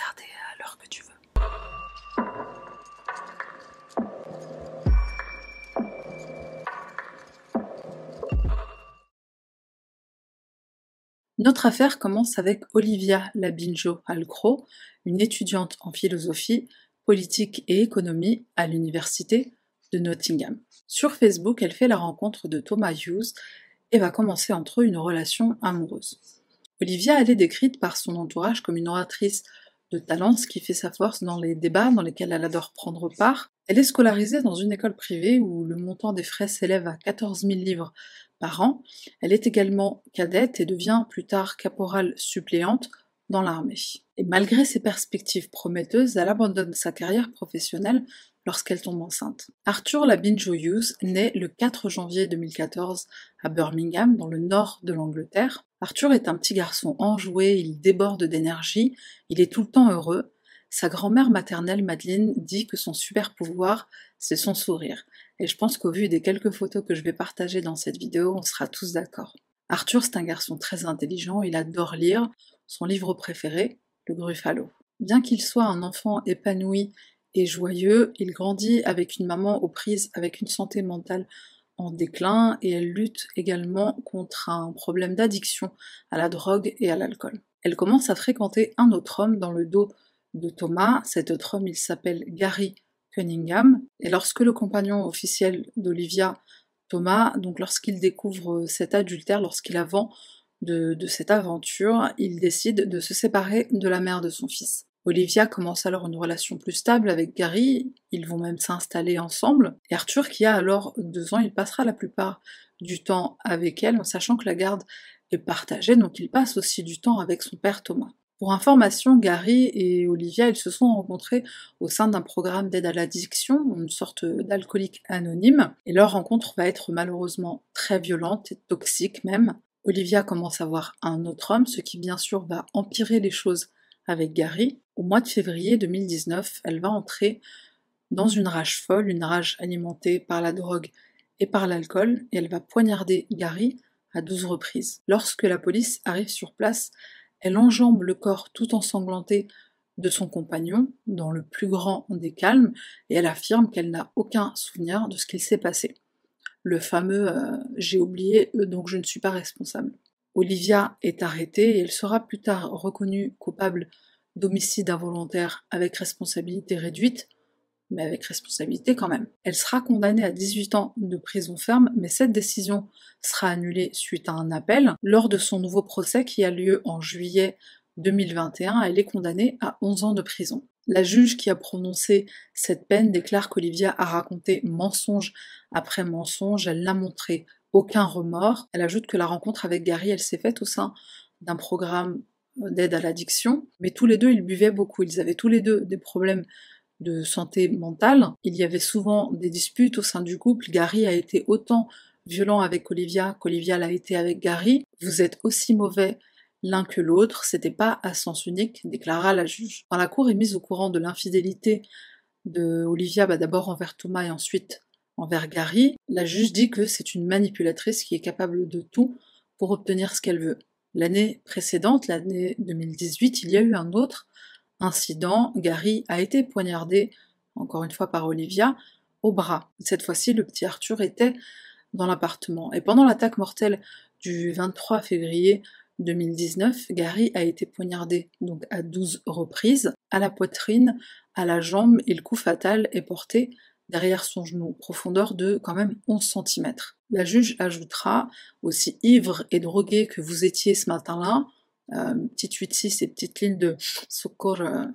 à l'heure que tu veux. Notre affaire commence avec Olivia Labinjo Alcro, une étudiante en philosophie, politique et économie à l'université de Nottingham. Sur Facebook, elle fait la rencontre de Thomas Hughes et va commencer entre eux une relation amoureuse. Olivia, elle est décrite par son entourage comme une oratrice de qui fait sa force dans les débats dans lesquels elle adore prendre part. Elle est scolarisée dans une école privée où le montant des frais s'élève à 14 000 livres par an. Elle est également cadette et devient plus tard caporale suppléante dans l'armée. Et malgré ses perspectives prometteuses, elle abandonne sa carrière professionnelle lorsqu'elle tombe enceinte. Arthur Labinjo Hughes naît le 4 janvier 2014 à Birmingham, dans le nord de l'Angleterre. Arthur est un petit garçon enjoué, il déborde d'énergie, il est tout le temps heureux. Sa grand-mère maternelle, Madeleine, dit que son super pouvoir, c'est son sourire. Et je pense qu'au vu des quelques photos que je vais partager dans cette vidéo, on sera tous d'accord. Arthur, c'est un garçon très intelligent, il adore lire. Son livre préféré, Le Gruffalo. Bien qu'il soit un enfant épanoui et joyeux, il grandit avec une maman aux prises avec une santé mentale en déclin et elle lutte également contre un problème d'addiction à la drogue et à l'alcool. Elle commence à fréquenter un autre homme dans le dos de Thomas. Cet autre homme, il s'appelle Gary Cunningham. Et lorsque le compagnon officiel d'Olivia, Thomas, donc lorsqu'il découvre cet adultère, lorsqu'il de, de cette aventure, il décide de se séparer de la mère de son fils. Olivia commence alors une relation plus stable avec Gary, ils vont même s'installer ensemble, et Arthur, qui a alors deux ans, il passera la plupart du temps avec elle, en sachant que la garde est partagée, donc il passe aussi du temps avec son père Thomas. Pour information, Gary et Olivia, ils se sont rencontrés au sein d'un programme d'aide à l'addiction, une sorte d'alcoolique anonyme, et leur rencontre va être malheureusement très violente et toxique même. Olivia commence à voir un autre homme, ce qui bien sûr va empirer les choses avec Gary. Au mois de février 2019, elle va entrer dans une rage folle, une rage alimentée par la drogue et par l'alcool, et elle va poignarder Gary à 12 reprises. Lorsque la police arrive sur place, elle enjambe le corps tout ensanglanté de son compagnon dans le plus grand des calmes, et elle affirme qu'elle n'a aucun souvenir de ce qu'il s'est passé. Le fameux euh, j'ai oublié, donc je ne suis pas responsable. Olivia est arrêtée et elle sera plus tard reconnue coupable d'homicide involontaire avec responsabilité réduite, mais avec responsabilité quand même. Elle sera condamnée à 18 ans de prison ferme, mais cette décision sera annulée suite à un appel. Lors de son nouveau procès qui a lieu en juillet 2021, elle est condamnée à 11 ans de prison. La juge qui a prononcé cette peine déclare qu'Olivia a raconté mensonge après mensonge, elle l'a montré aucun remords. Elle ajoute que la rencontre avec Gary, elle s'est faite au sein d'un programme d'aide à l'addiction, mais tous les deux, ils buvaient beaucoup, ils avaient tous les deux des problèmes de santé mentale. Il y avait souvent des disputes au sein du couple. Gary a été autant violent avec Olivia qu'Olivia l'a été avec Gary. Vous êtes aussi mauvais l'un que l'autre, c'était pas à sens unique, déclara la juge. Quand la cour est mise au courant de l'infidélité de Olivia, bah d'abord envers Thomas et ensuite envers Gary, la juge dit que c'est une manipulatrice qui est capable de tout pour obtenir ce qu'elle veut. L'année précédente, l'année 2018, il y a eu un autre incident. Gary a été poignardé, encore une fois par Olivia, au bras. Cette fois-ci, le petit Arthur était dans l'appartement. Et pendant l'attaque mortelle du 23 février 2019, Gary a été poignardé donc à 12 reprises, à la poitrine, à la jambe, et le coup fatal est porté derrière son genou, profondeur de quand même 11 cm. La juge ajoutera, aussi ivre et drogué que vous étiez ce matin-là, euh, petite 8-6 et petite ligne de Sokor euh,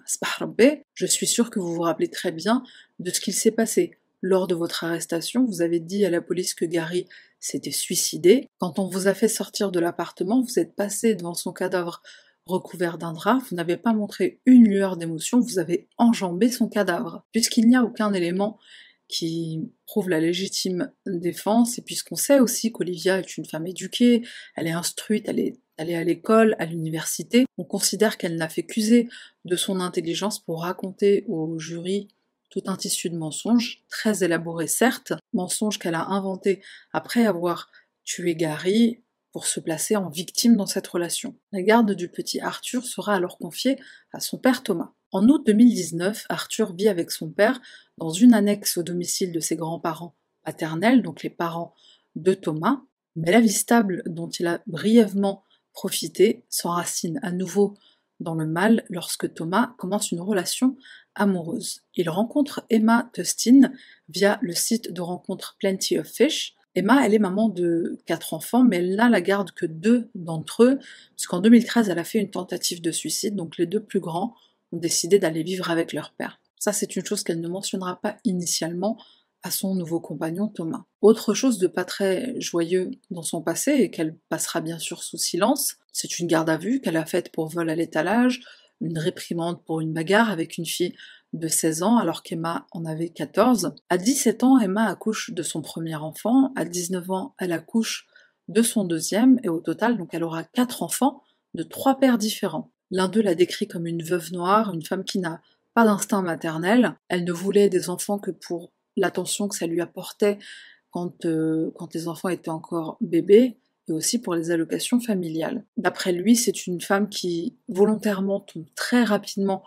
je suis sûre que vous vous rappelez très bien de ce qu'il s'est passé. Lors de votre arrestation, vous avez dit à la police que Gary s'était suicidé. Quand on vous a fait sortir de l'appartement, vous êtes passé devant son cadavre recouvert d'un drap, vous n'avez pas montré une lueur d'émotion, vous avez enjambé son cadavre. Puisqu'il n'y a aucun élément qui prouve la légitime défense, et puisqu'on sait aussi qu'Olivia est une femme éduquée, elle est instruite, elle est allée à l'école, à l'université, on considère qu'elle n'a fait qu'user de son intelligence pour raconter au jury tout un tissu de mensonges, très élaboré certes, mensonges qu'elle a inventés après avoir tué Gary, pour se placer en victime dans cette relation. La garde du petit Arthur sera alors confiée à son père Thomas. En août 2019, Arthur vit avec son père dans une annexe au domicile de ses grands-parents paternels, donc les parents de Thomas, mais la vie stable dont il a brièvement profité s'enracine à nouveau dans le mal lorsque Thomas commence une relation amoureuse. Il rencontre Emma Tustin via le site de rencontre Plenty of Fish. Emma, elle est maman de quatre enfants, mais elle n'a la garde que deux d'entre eux, puisqu'en 2013, elle a fait une tentative de suicide, donc les deux plus grands ont décidé d'aller vivre avec leur père. Ça, c'est une chose qu'elle ne mentionnera pas initialement à son nouveau compagnon Thomas. Autre chose de pas très joyeux dans son passé, et qu'elle passera bien sûr sous silence, c'est une garde à vue qu'elle a faite pour vol à l'étalage, une réprimande pour une bagarre avec une fille de 16 ans alors qu'Emma en avait 14. À 17 ans, Emma accouche de son premier enfant, à 19 ans, elle accouche de son deuxième, et au total, donc elle aura quatre enfants de trois pères différents. L'un d'eux la décrit comme une veuve noire, une femme qui n'a pas d'instinct maternel. Elle ne voulait des enfants que pour l'attention que ça lui apportait quand, euh, quand les enfants étaient encore bébés, et aussi pour les allocations familiales. D'après lui, c'est une femme qui volontairement tombe très rapidement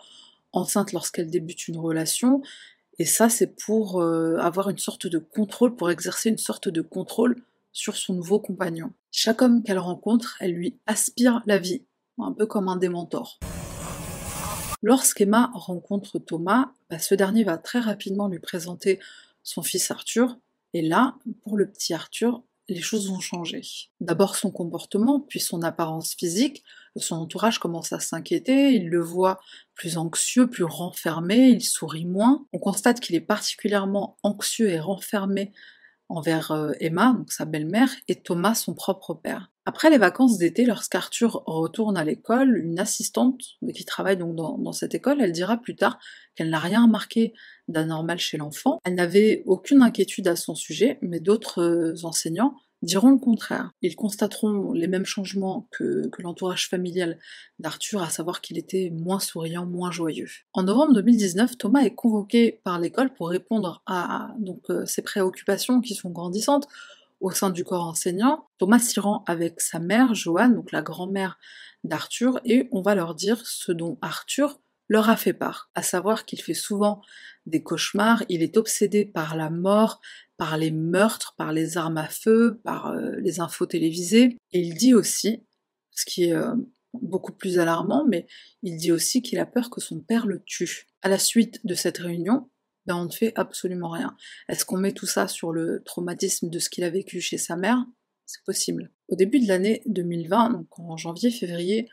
enceinte lorsqu'elle débute une relation, et ça c'est pour euh, avoir une sorte de contrôle, pour exercer une sorte de contrôle sur son nouveau compagnon. Chaque homme qu'elle rencontre, elle lui aspire la vie, un peu comme un démentor. Lorsqu'Emma rencontre Thomas, bah, ce dernier va très rapidement lui présenter son fils Arthur, et là, pour le petit Arthur, les choses vont changer. D'abord son comportement, puis son apparence physique, son entourage commence à s'inquiéter, il le voit plus anxieux, plus renfermé, il sourit moins. On constate qu'il est particulièrement anxieux et renfermé envers euh, Emma, sa belle-mère, et Thomas, son propre père. Après les vacances d'été, lorsqu'Arthur retourne à l'école, une assistante qui travaille donc dans, dans cette école, elle dira plus tard qu'elle n'a rien remarqué d'anormal chez l'enfant. Elle n'avait aucune inquiétude à son sujet, mais d'autres euh, enseignants diront le contraire. Ils constateront les mêmes changements que, l'entourage familial d'Arthur, à savoir qu'il était moins souriant, moins joyeux. En novembre 2019, Thomas est convoqué par l'école pour répondre à euh, ses préoccupations qui sont grandissantes au sein du corps enseignant. Thomas s'y rend avec sa mère, Joanne, donc la grand-mère d'Arthur, et on va leur dire ce dont Arthur leur a fait part, à savoir qu'il fait souvent des cauchemars, il est obsédé par la mort, par les meurtres, par les armes à feu, par euh, les infos télévisées. Et il dit aussi, ce qui est euh, beaucoup plus alarmant, mais il dit aussi qu'il a peur que son père le tue. À la suite de cette réunion, ben on ne fait absolument rien. Est-ce qu'on met tout ça sur le traumatisme de ce qu'il a vécu chez sa mère? C'est possible. Au début de l'année 2020, donc en janvier-février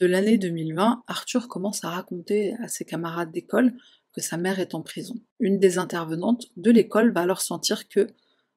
de l'année 2020, Arthur commence à raconter à ses camarades d'école sa mère est en prison. Une des intervenantes de l'école va alors sentir que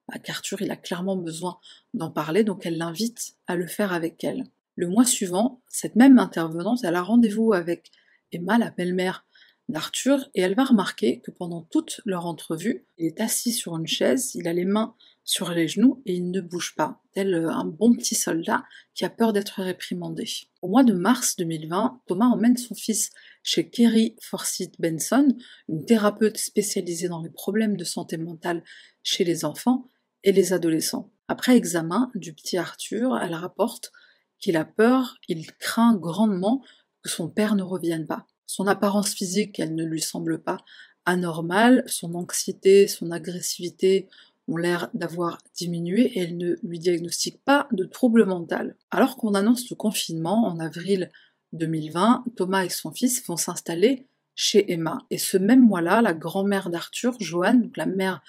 bah, qu'Arthur il a clairement besoin d'en parler, donc elle l'invite à le faire avec elle. Le mois suivant, cette même intervenante, a rendez-vous avec Emma, la belle-mère d'Arthur, et elle va remarquer que pendant toute leur entrevue, il est assis sur une chaise, il a les mains sur les genoux et il ne bouge pas, tel euh, un bon petit soldat qui a peur d'être réprimandé. Au mois de mars 2020, Thomas emmène son fils chez Kerry Forsyth Benson, une thérapeute spécialisée dans les problèmes de santé mentale chez les enfants et les adolescents. Après examen du petit Arthur, elle rapporte qu'il a peur, il craint grandement que son père ne revienne pas. Son apparence physique, elle ne lui semble pas anormale, son anxiété, son agressivité ont l'air d'avoir diminué et elle ne lui diagnostique pas de trouble mental. Alors qu'on annonce le confinement en avril 2020, Thomas et son fils vont s'installer chez Emma. Et ce même mois-là, la grand-mère d'Arthur, Joanne, la mère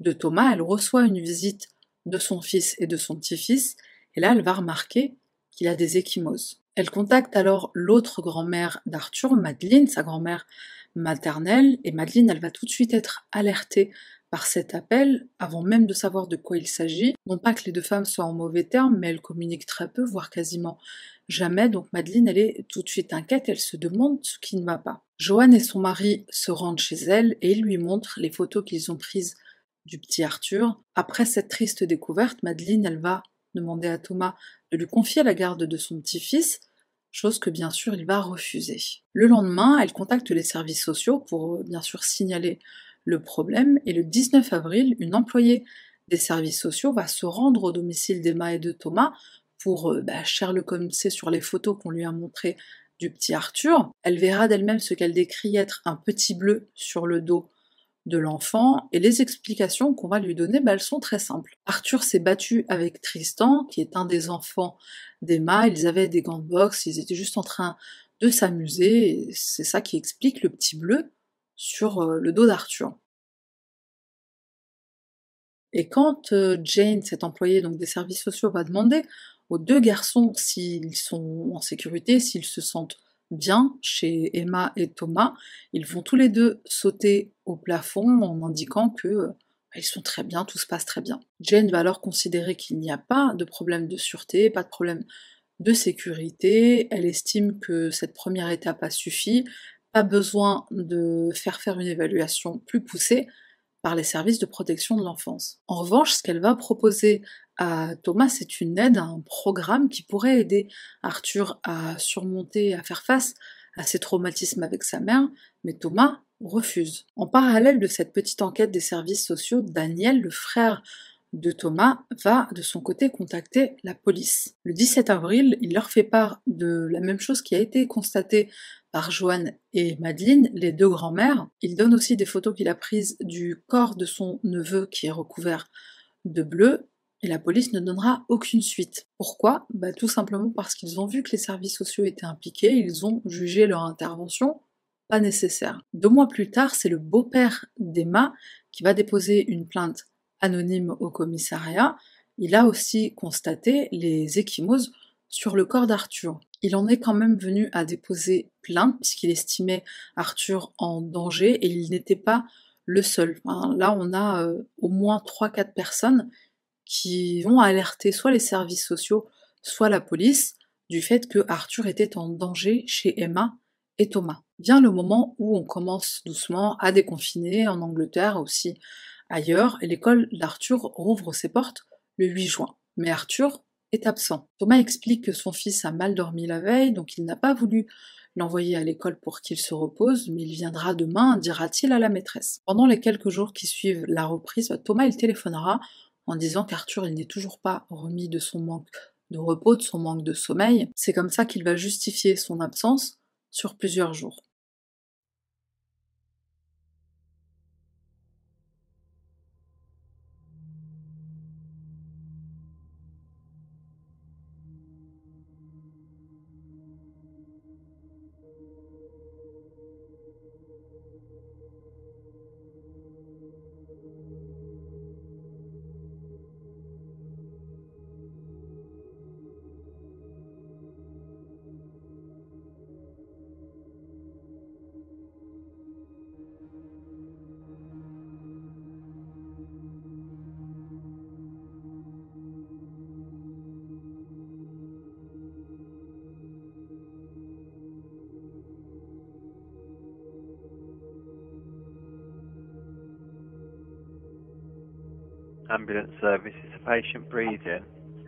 de Thomas, elle reçoit une visite de son fils et de son petit-fils, et là elle va remarquer qu'il a des échymoses. Elle contacte alors l'autre grand-mère d'Arthur, Madeleine, sa grand-mère maternelle, et Madeleine, elle va tout de suite être alertée par cet appel, avant même de savoir de quoi il s'agit. Non pas que les deux femmes soient en mauvais termes, mais elles communiquent très peu, voire quasiment jamais, donc Madeleine, elle est tout de suite inquiète, elle se demande ce qui ne va pas. Joanne et son mari se rendent chez elle et ils lui montrent les photos qu'ils ont prises du petit Arthur. Après cette triste découverte, Madeleine, elle va demander à Thomas de lui confier la garde de son petit-fils, chose que bien sûr il va refuser. Le lendemain, elle contacte les services sociaux pour bien sûr signaler le problème, et le 19 avril, une employée des services sociaux va se rendre au domicile d'Emma et de Thomas pour euh, bah, Sherlock Holmes sur les photos qu'on lui a montrées du petit Arthur. Elle verra d'elle-même ce qu'elle décrit être un petit bleu sur le dos de l'enfant, et les explications qu'on va lui donner, bah, elles sont très simples. Arthur s'est battu avec Tristan, qui est un des enfants d'Emma, ils avaient des gants de boxe, ils étaient juste en train de s'amuser, c'est ça qui explique le petit bleu sur euh, le dos d'Arthur. Et quand euh, Jane, cette employée donc des services sociaux, va demander aux deux garçons s'ils sont en sécurité, s'ils se sentent bien chez Emma et Thomas, ils vont tous les deux sauter au plafond en indiquant que euh, ils sont très bien, tout se passe très bien. Jane va alors considérer qu'il n'y a pas de problème de sûreté, pas de problème de sécurité, elle estime que cette première étape a suffi, pas besoin de faire faire une évaluation plus poussée, par les services de protection de l'enfance. En revanche, ce qu'elle va proposer à Thomas, c'est une aide, un programme qui pourrait aider Arthur à surmonter, à faire face à ses traumatismes avec sa mère, mais Thomas refuse. En parallèle de cette petite enquête des services sociaux, Daniel, le frère de Thomas, va de son côté contacter la police. Le 17 avril, il leur fait part de la même chose qui a été constatée par Joanne et Madeleine, les deux grands-mères. Il donne aussi des photos qu'il a prises du corps de son neveu qui est recouvert de bleu, et la police ne donnera aucune suite. Pourquoi? Bah, Tout simplement parce qu'ils ont vu que les services sociaux étaient impliqués, ils ont jugé leur intervention pas nécessaire. Deux mois plus tard, c'est le beau-père d'Emma qui va déposer une plainte anonyme au commissariat. Il a aussi constaté les échymoses sur le corps d'Arthur. Il en est quand même venu à déposer plainte puisqu'il estimait Arthur en danger et il n'était pas le seul. là, on a euh, au moins 3-4 personnes qui vont alerter soit les services sociaux, soit la police du fait que Arthur était en danger chez Emma et Thomas. Vient le moment où on commence doucement à déconfiner en Angleterre aussi ailleurs et l'école d'Arthur rouvre ses portes le 8 juin. Mais Arthur absent. Thomas explique que son fils a mal dormi la veille, donc il n'a pas voulu l'envoyer à l'école pour qu'il se repose, mais il viendra demain, dira-t-il à la maîtresse. Pendant les quelques jours qui suivent la reprise, Thomas il téléphonera en disant qu'Arthur il n'est toujours pas remis de son manque de repos, de son manque de sommeil. C'est comme ça qu'il va justifier son absence sur plusieurs jours. Ambulance service. Is the patient breathing?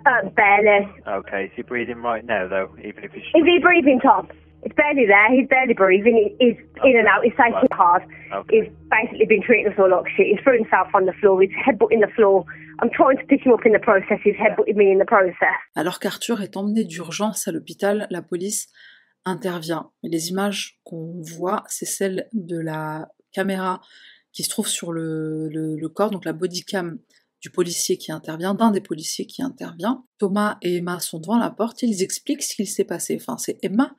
Uh, barely. Okay, is he breathing right now though, even if he's... Is he breathing, Tom? It's barely there. He's barely breathing. He's okay. in and out. He's taking hard. Okay. He's basically been treating us all like shit. He's threw himself on the floor. He's headbutting the floor. I'm trying to pick him up in the process. He's headbutting me in the process. Alors qu'Arthur est emmené d'urgence à l'hôpital, la police intervient. Et les images qu'on voit, c'est celles de la caméra qui se trouve sur le, le, le corps, donc la bodycam du policier qui intervient, d'un des policiers qui intervient. Thomas et Emma sont devant la porte, ils expliquent ce qu'il s'est passé. Enfin, c'est Emma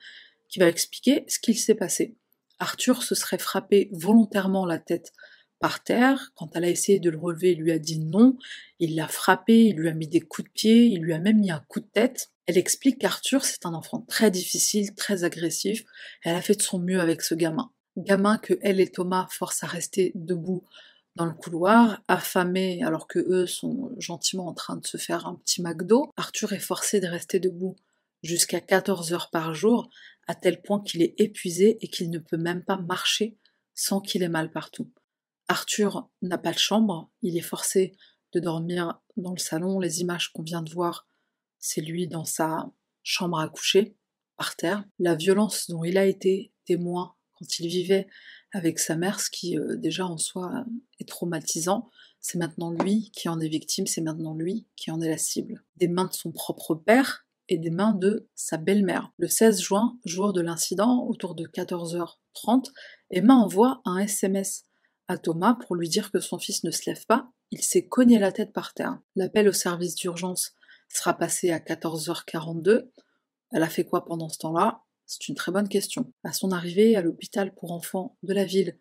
qui va expliquer ce qu'il s'est passé. Arthur se serait frappé volontairement la tête par terre. Quand elle a essayé de le relever, il lui a dit non. Il l'a frappé, il lui a mis des coups de pied, il lui a même mis un coup de tête. Elle explique qu'Arthur, c'est un enfant très difficile, très agressif. Elle a fait de son mieux avec ce gamin. Gamin que elle et Thomas forcent à rester debout dans le couloir, affamés alors que eux sont gentiment en train de se faire un petit McDo. Arthur est forcé de rester debout jusqu'à 14 heures par jour, à tel point qu'il est épuisé et qu'il ne peut même pas marcher sans qu'il ait mal partout. Arthur n'a pas de chambre, il est forcé de dormir dans le salon. Les images qu'on vient de voir, c'est lui dans sa chambre à coucher, par terre. La violence dont il a été témoin quand il vivait avec sa mère, ce qui euh, déjà en soi est traumatisant. C'est maintenant lui qui en est victime, c'est maintenant lui qui en est la cible. Des mains de son propre père, et des mains de sa belle-mère. Le 16 juin, jour de l'incident, autour de 14h30, Emma envoie un SMS à Thomas pour lui dire que son fils ne se lève pas. Il s'est cogné la tête par terre. L'appel au service d'urgence sera passé à 14h42. Elle a fait quoi pendant ce temps-là? C'est une très bonne question. À son arrivée à l'hôpital pour enfants de la ville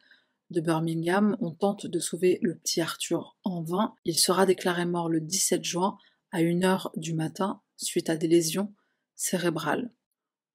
de Birmingham, on tente de sauver le petit Arthur en vain. Il sera déclaré mort le 17 juin à 1h du matin suite à des lésions cérébrales.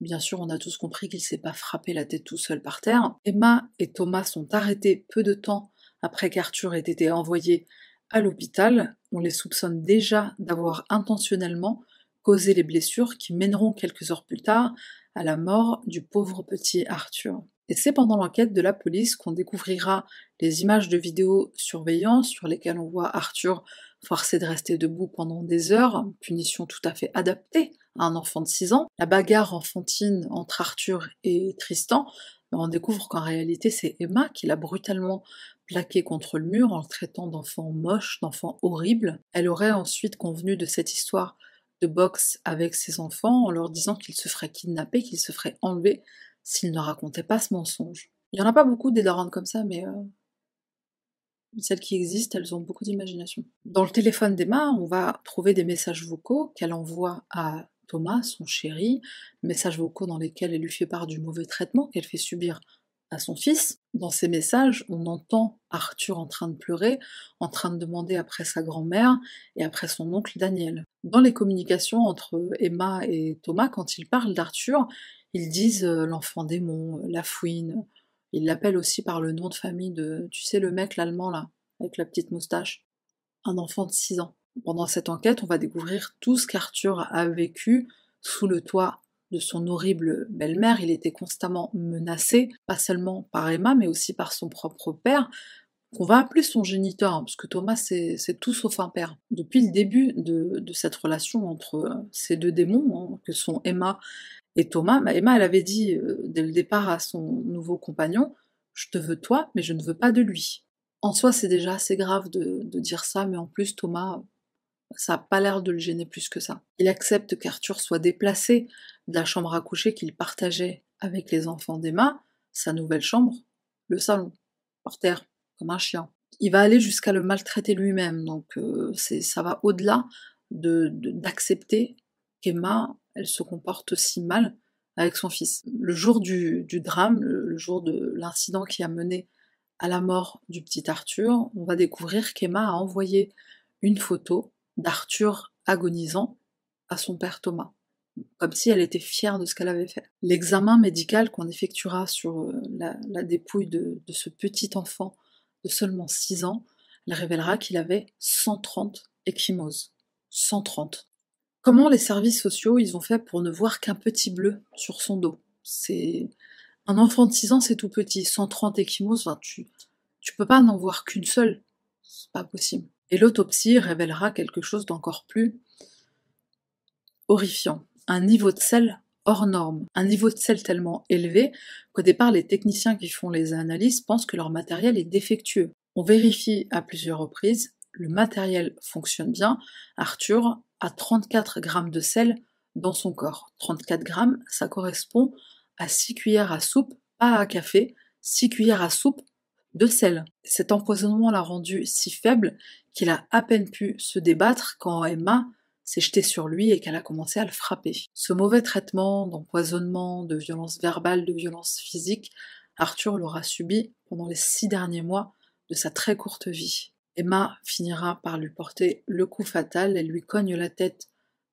Bien sûr, on a tous compris qu'il s'est pas frappé la tête tout seul par terre. Emma et Thomas sont arrêtés peu de temps après qu'Arthur ait été envoyé à l'hôpital. On les soupçonne déjà d'avoir intentionnellement causé les blessures qui mèneront quelques heures plus tard à la mort du pauvre petit Arthur. Et c'est pendant l'enquête de la police qu'on découvrira les images de vidéosurveillance sur lesquelles on voit Arthur forcé de rester debout pendant des heures, punition tout à fait adaptée à un enfant de 6 ans. La bagarre enfantine entre Arthur et Tristan, on découvre qu'en réalité c'est Emma qui l'a brutalement plaqué contre le mur en le traitant d'enfant moche, d'enfant horrible. Elle aurait ensuite convenu de cette histoire de boxe avec ses enfants en leur disant qu'ils se feraient kidnapper, qu'ils se feraient enlever s'ils ne racontaient pas ce mensonge. Il n'y en a pas beaucoup des daronnes comme ça, mais euh, celles qui existent, elles ont beaucoup d'imagination. Dans le téléphone d'Emma, on va trouver des messages vocaux qu'elle envoie à Thomas, son chéri, messages vocaux dans lesquels elle lui fait part du mauvais traitement qu'elle fait subir à son fils. Dans ces messages, on entend Arthur en train de pleurer, en train de demander après sa grand-mère et après son oncle Daniel. Dans les communications entre Emma et Thomas, quand ils parlent d'Arthur, ils disent euh, l'enfant démon, la fouine. Ils l'appellent aussi par le nom de famille de, tu sais, le mec, l'allemand là, avec la petite moustache. Un enfant de 6 ans. Pendant cette enquête, on va découvrir tout ce qu'Arthur a vécu sous le toit de son horrible belle-mère. Il était constamment menacé, pas seulement par Emma, mais aussi par son propre père, qu'on va appeler son géniteur, hein, parce que Thomas c'est tout sauf un père. Depuis le début de, cette relation entre ces deux démons, hein, que sont Emma et Thomas, bah, Emma avait dit euh, dès le départ à son nouveau compagnon, je te veux toi, mais je ne veux pas de lui. En soi c'est déjà assez grave de dire ça, mais en plus Thomas ça n'a pas l'air de le gêner plus que ça. Il accepte qu'Arthur soit déplacé de la chambre à coucher qu'il partageait avec les enfants d'Emma, sa nouvelle chambre, le salon, par terre, comme un chien. Il va aller jusqu'à le maltraiter lui-même, donc euh, ça va au-delà d'accepter de, qu'Emma, elle se comporte si mal avec son fils. Le jour du, drame, le jour de l'incident qui a mené à la mort du petit Arthur, on va découvrir qu'Emma a envoyé une photo d'Arthur agonisant à son père Thomas, comme si elle était fière de ce qu'elle avait fait. L'examen médical qu'on effectuera sur euh, la, dépouille de, ce petit enfant de seulement 6 ans, elle révélera qu'il avait 130 échymoses. 130. Comment les services sociaux ils ont fait pour ne voir qu'un petit bleu sur son dos? C'est un enfant de 6 ans, c'est tout petit. 130 échymoses, tu tu peux pas n'en voir qu'une seule. C'est pas possible. Et l'autopsie révélera quelque chose d'encore plus horrifiant. Un niveau de sel hors norme. Un niveau de sel tellement élevé qu'au départ, les techniciens qui font les analyses pensent que leur matériel est défectueux. On vérifie à plusieurs reprises, le matériel fonctionne bien. Arthur a 34 grammes de sel dans son corps. 34 grammes, ça correspond à 6 cuillères à soupe, pas à café, 6 cuillères à soupe de sel. Cet empoisonnement l'a rendu si faible qu'il a à peine pu se débattre quand Emma s'est jetée sur lui et qu'elle a commencé à le frapper. Ce mauvais traitement d'empoisonnement, de violence verbale, de violence physique, Arthur l'aura subi pendant les six derniers mois de sa très courte vie. Emma finira par lui porter le coup fatal, elle lui cogne la tête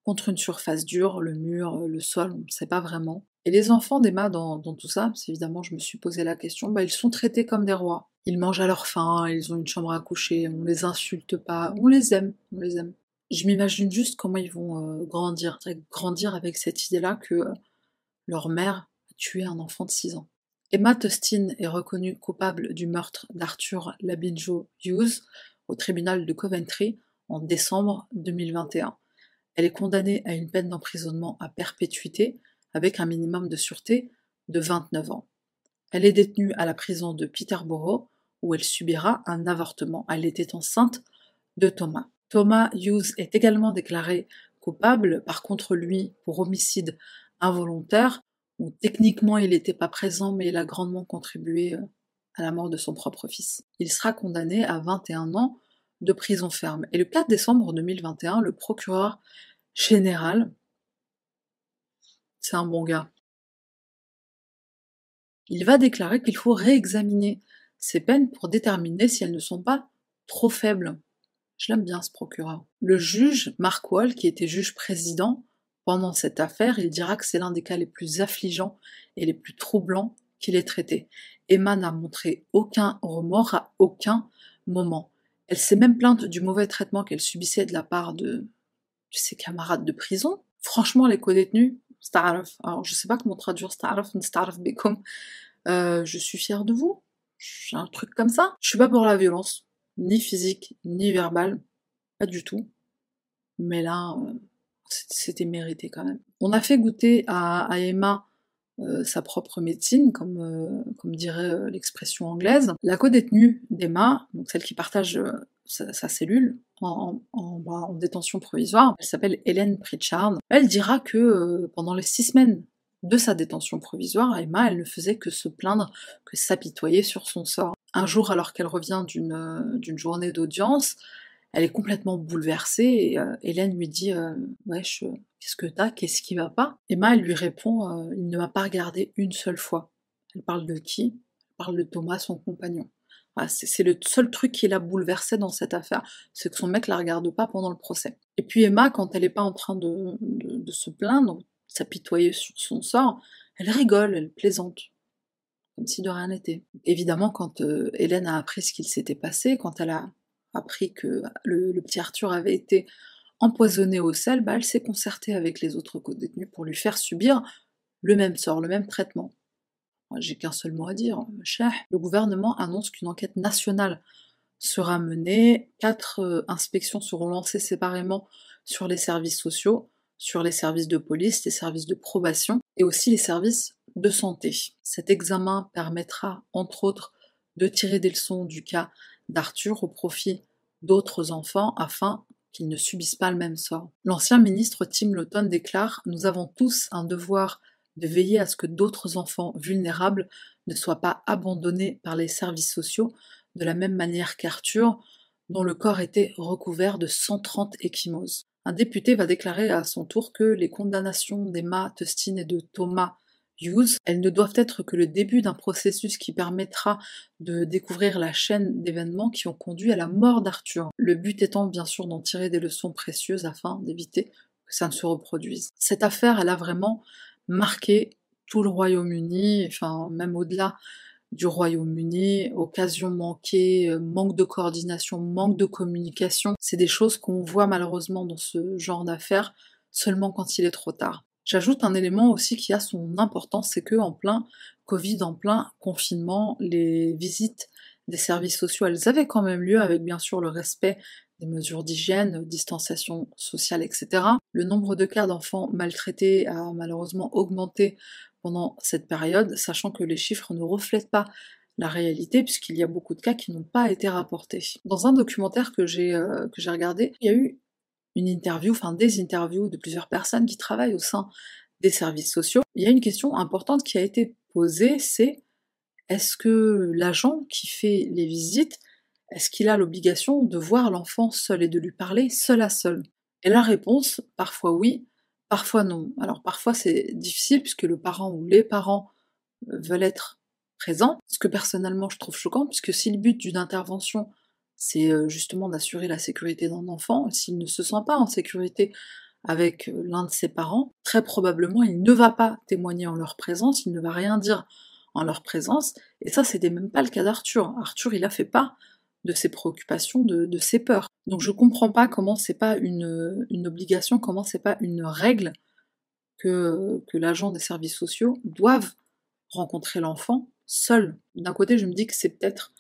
contre une surface dure, le mur, le sol, on ne sait pas vraiment. Et les enfants d'Emma dans, tout ça, évidemment je me suis posé la question, bah, ils sont traités comme des rois. Ils mangent à leur faim, ils ont une chambre à coucher, on les insulte pas, on les aime, on les aime. Je m'imagine juste comment ils vont euh, grandir, grandir avec cette idée-là que euh, leur mère a tué un enfant de 6 ans. Emma Tustin est reconnue coupable du meurtre d'Arthur Labinjo Hughes au tribunal de Coventry en décembre 2021. Elle est condamnée à une peine d'emprisonnement à perpétuité avec un minimum de sûreté de 29 ans. Elle est détenue à la prison de Peterborough où elle subira un avortement. Elle était enceinte de Thomas. Thomas Hughes est également déclaré coupable. Par contre, lui, pour homicide involontaire, bon, techniquement, il n'était pas présent, mais il a grandement contribué euh, à la mort de son propre fils. Il sera condamné à 21 ans de prison ferme. Et le 4 décembre 2021, le procureur général, c'est un bon gars, il va déclarer qu'il faut réexaminer ces peines pour déterminer si elles ne sont pas trop faibles. Je l'aime bien ce procureur. Le juge Mark Wall, qui était juge président pendant cette affaire, il dira que c'est l'un des cas les plus affligeants et les plus troublants qu'il ait traité. Emma n'a montré aucun remords à aucun moment. Elle s'est même plainte du mauvais traitement qu'elle subissait de la part de, ses camarades de prison. Franchement, les co-détenus, alors je sais pas comment traduire staraf, staraf bekom, euh, je suis fière de vous. Un truc comme ça. Je suis pas pour la violence, ni physique, ni verbale, pas du tout. Mais là, euh, c'était mérité quand même. On a fait goûter à, Emma euh, sa propre médecine, comme, comme dirait l'expression anglaise. La co-détenue d'Emma, donc celle qui partage sa, cellule en, en, détention provisoire, elle s'appelle Hélène Pritchard. Elle dira que pendant les six semaines de sa détention provisoire, Emma, elle ne faisait que se plaindre, que s'apitoyer sur son sort. Un jour, alors qu'elle revient d'une euh, journée d'audience, elle est complètement bouleversée et euh, Hélène lui dit euh, Wesh, qu'est-ce que t'as? Qu'est-ce qui va pas? Emma, elle lui répond Il ne m'a pas regardé une seule fois. Elle parle de qui? Elle parle de Thomas, son compagnon. c'est le seul truc qui l'a bouleversée dans cette affaire, c'est que son mec la regarde pas pendant le procès. Et puis Emma, quand elle n'est pas en train de, de se plaindre, s'apitoyer sur son sort, elle rigole, elle plaisante, comme si de rien n'était. Évidemment, quand euh, Hélène a appris ce qu'il s'était passé, quand elle a appris que le, petit Arthur avait été empoisonné au sel, bah, elle s'est concertée avec les autres co-détenus pour lui faire subir le même sort, le même traitement. J'ai qu'un seul mot à dire, cher. Le gouvernement annonce qu'une enquête nationale sera menée, quatre euh, inspections seront lancées séparément sur les services sociaux, sur les services de police, les services de probation et aussi les services de santé. Cet examen permettra, entre autres, de tirer des leçons du cas d'Arthur au profit d'autres enfants afin qu'ils ne subissent pas le même sort. L'ancien ministre Tim Lawton déclare Nous avons tous un devoir de veiller à ce que d'autres enfants vulnérables ne soient pas abandonnés par les services sociaux de la même manière qu'Arthur, dont le corps était recouvert de 130 échymoses un député va déclarer à son tour que les condamnations d'Emma Tustin et de Thomas Hughes, elles ne doivent être que le début d'un processus qui permettra de découvrir la chaîne d'événements qui ont conduit à la mort d'Arthur. Le but étant bien sûr d'en tirer des leçons précieuses afin d'éviter que ça ne se reproduise. Cette affaire, elle a vraiment marqué tout le Royaume-Uni, enfin même au-delà du Royaume-Uni, occasion manquée, euh, manque de coordination, manque de communication, c'est des choses qu'on voit malheureusement dans ce genre d'affaires seulement quand il est trop tard. J'ajoute un élément aussi qui a son importance, c'est que en plein Covid, en plein confinement, les visites des services sociaux, elles avaient quand même lieu avec bien sûr le respect des mesures d'hygiène, distanciation sociale, etc. Le nombre de cas d'enfants maltraités a malheureusement augmenté pendant cette période, sachant que les chiffres ne reflètent pas la réalité, puisqu'il y a beaucoup de cas qui n'ont pas été rapportés. Dans un documentaire que j'ai euh, que j'ai regardé, il y a eu une interview, enfin des interviews de plusieurs personnes qui travaillent au sein des services sociaux. Il y a une question importante qui a été posée, c'est est-ce que l'agent qui fait les visites, est-ce qu'il a l'obligation de voir l'enfant seul et de lui parler seul à seul? Et la réponse, parfois oui, Parfois non. Alors parfois c'est difficile puisque le parent ou les parents euh, veulent être présents, ce que personnellement je trouve choquant puisque si le but d'une intervention c'est euh, justement d'assurer la sécurité d'un enfant, s'il ne se sent pas en sécurité avec euh, l'un de ses parents, très probablement il ne va pas témoigner en leur présence, il ne va rien dire en leur présence, et ça c'était même pas le cas d'Arthur. Arthur il a fait pas de ses préoccupations, de, ses peurs. Donc je comprends pas comment c'est pas une, obligation, comment c'est pas une règle que, l'agent des services sociaux doivent rencontrer l'enfant seul. D'un côté, je me dis que c'est peut-être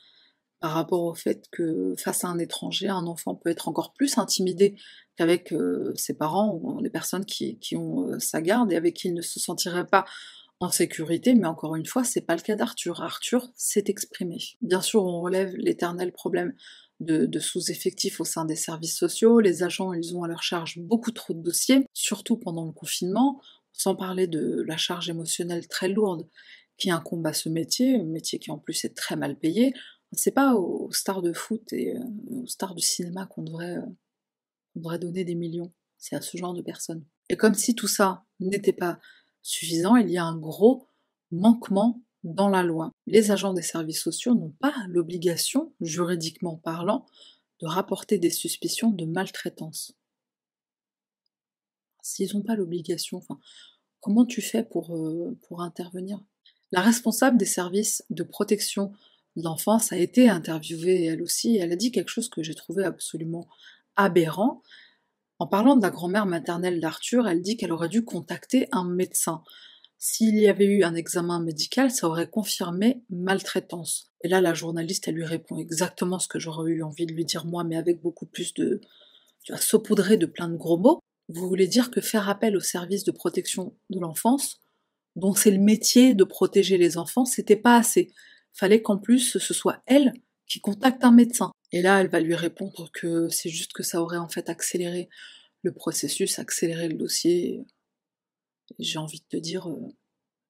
par rapport au fait que face à un étranger, un enfant peut être encore plus intimidé qu'avec euh, ses parents ou les personnes qui, ont euh, sa garde et avec qui il ne se sentirait pas en sécurité, mais encore une fois, c'est pas le cas d'Arthur. Arthur s'est exprimé. Bien sûr, on relève l'éternel problème de, sous-effectifs au sein des services sociaux. Les agents, ils ont à leur charge beaucoup trop de dossiers, surtout pendant le confinement, sans parler de la charge émotionnelle très lourde qui incombe à ce métier, un métier qui en plus est très mal payé. C'est pas aux, stars de foot et euh, aux stars du cinéma qu'on euh, devrait donner des millions, c'est à ce genre de personnes. Et comme si tout ça n'était pas suffisant, il y a un gros manquement dans la loi. Les agents des services sociaux n'ont pas l'obligation, juridiquement parlant, de rapporter des suspicions de maltraitance. S'ils n'ont pas l'obligation, comment tu fais pour, euh, pour intervenir? La responsable des services de protection de l'enfance a été interviewée elle aussi, elle a dit quelque chose que j'ai trouvé absolument aberrant. En parlant de la grand-mère maternelle d'Arthur, elle dit qu'elle aurait dû contacter un médecin. S'il y avait eu un examen médical, ça aurait confirmé maltraitance. Et là, la journaliste, elle lui répond exactement ce que j'aurais eu envie de lui dire moi, mais avec beaucoup plus de... Tu vas saupoudrer de plein de gros mots. Vous voulez dire que faire appel au service de protection de l'enfance, dont c'est le métier de protéger les enfants, c'était pas assez. Fallait qu'en plus ce soit elle qui contacte un médecin. Et là, elle va lui répondre que c'est juste que ça aurait en fait accéléré le processus, accéléré le dossier, j'ai envie de te dire, euh,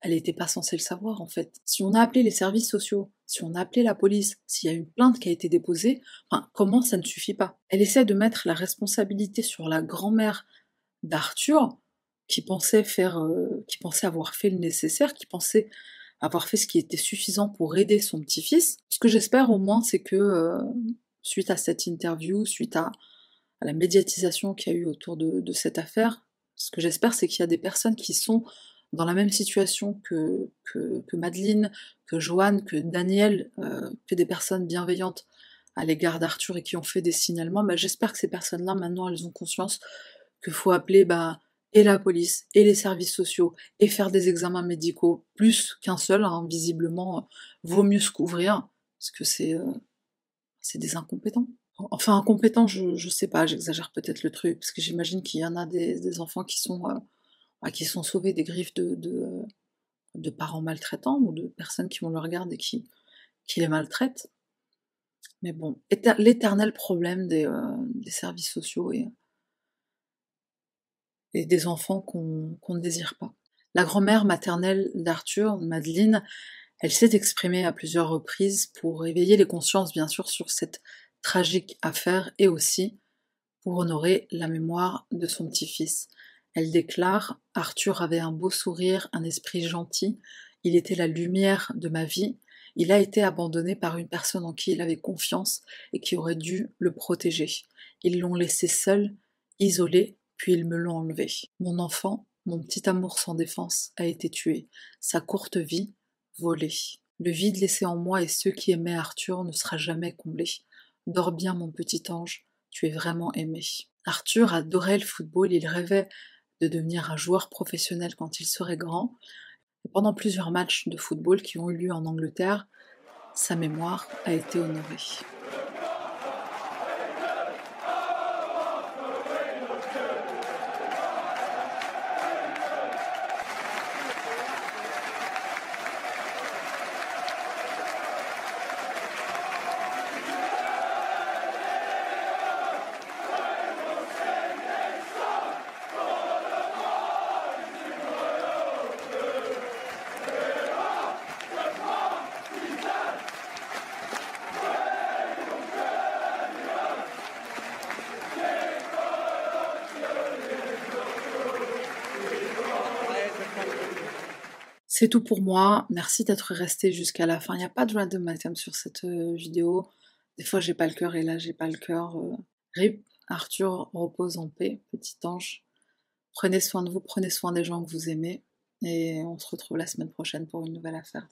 elle n'était pas censée le savoir en fait. Si on a appelé les services sociaux, si on a appelé la police, s'il y a une plainte qui a été déposée, comment ça ne suffit pas? Elle essaie de mettre la responsabilité sur la grand-mère d'Arthur, qui pensait faire, euh, qui pensait avoir fait le nécessaire, qui pensait avoir fait ce qui était suffisant pour aider son petit-fils. Ce que j'espère au moins, c'est que euh, suite à cette interview, suite à, la médiatisation qu'il y a eu autour de cette affaire, ce que j'espère, c'est qu'il y a des personnes qui sont dans la même situation que, que, que Madeleine, que Joanne, que Daniel, euh, que des personnes bienveillantes à l'égard d'Arthur et qui ont fait des signalements, bah, j'espère que ces personnes-là, maintenant, elles ont conscience qu'il faut appeler bah, et la police, et les services sociaux, et faire des examens médicaux, plus qu'un seul, hein, visiblement, vaut mieux se couvrir, parce que c'est euh, c'est des incompétents. Enfin, incompétent, je, je sais pas, j'exagère peut-être le truc, parce que j'imagine qu'il y en a des, enfants qui sont, euh, bah, qui sont sauvés des griffes de, de, parents maltraitants ou de personnes qui vont le regarder et qui, qui les maltraitent. Mais bon, l'éternel problème des, euh, des, services sociaux et, et des enfants qu'on ne désire pas. La grand-mère maternelle d'Arthur, Madeleine, elle s'est exprimée à plusieurs reprises pour éveiller les consciences, bien sûr, sur cette tragique affaire et aussi pour honorer la mémoire de son petit-fils. Elle déclare Arthur avait un beau sourire, un esprit gentil, il était la lumière de ma vie, il a été abandonné par une personne en qui il avait confiance et qui aurait dû le protéger. Ils l'ont laissé seul, isolé, puis ils me l'ont enlevé. Mon enfant, mon petit amour sans défense, a été tué, sa courte vie volée. Le vide laissé en moi et ceux qui aimaient Arthur ne sera jamais comblé. Dors bien, mon petit ange, tu es vraiment aimé. Arthur adorait le football, il rêvait de devenir un joueur professionnel quand il serait grand. Pendant plusieurs matchs de football qui ont eu lieu en Angleterre, sa mémoire a été honorée. C'est tout pour moi. Merci d'être resté jusqu'à la fin. Il n'y a pas de random item sur cette euh, vidéo. Des fois, j'ai pas le cœur et là, j'ai pas le cœur. Euh. Rip, Arthur, repose en paix, petit ange. Prenez soin de vous, prenez soin des gens que vous aimez. Et on se retrouve la semaine prochaine pour une nouvelle affaire.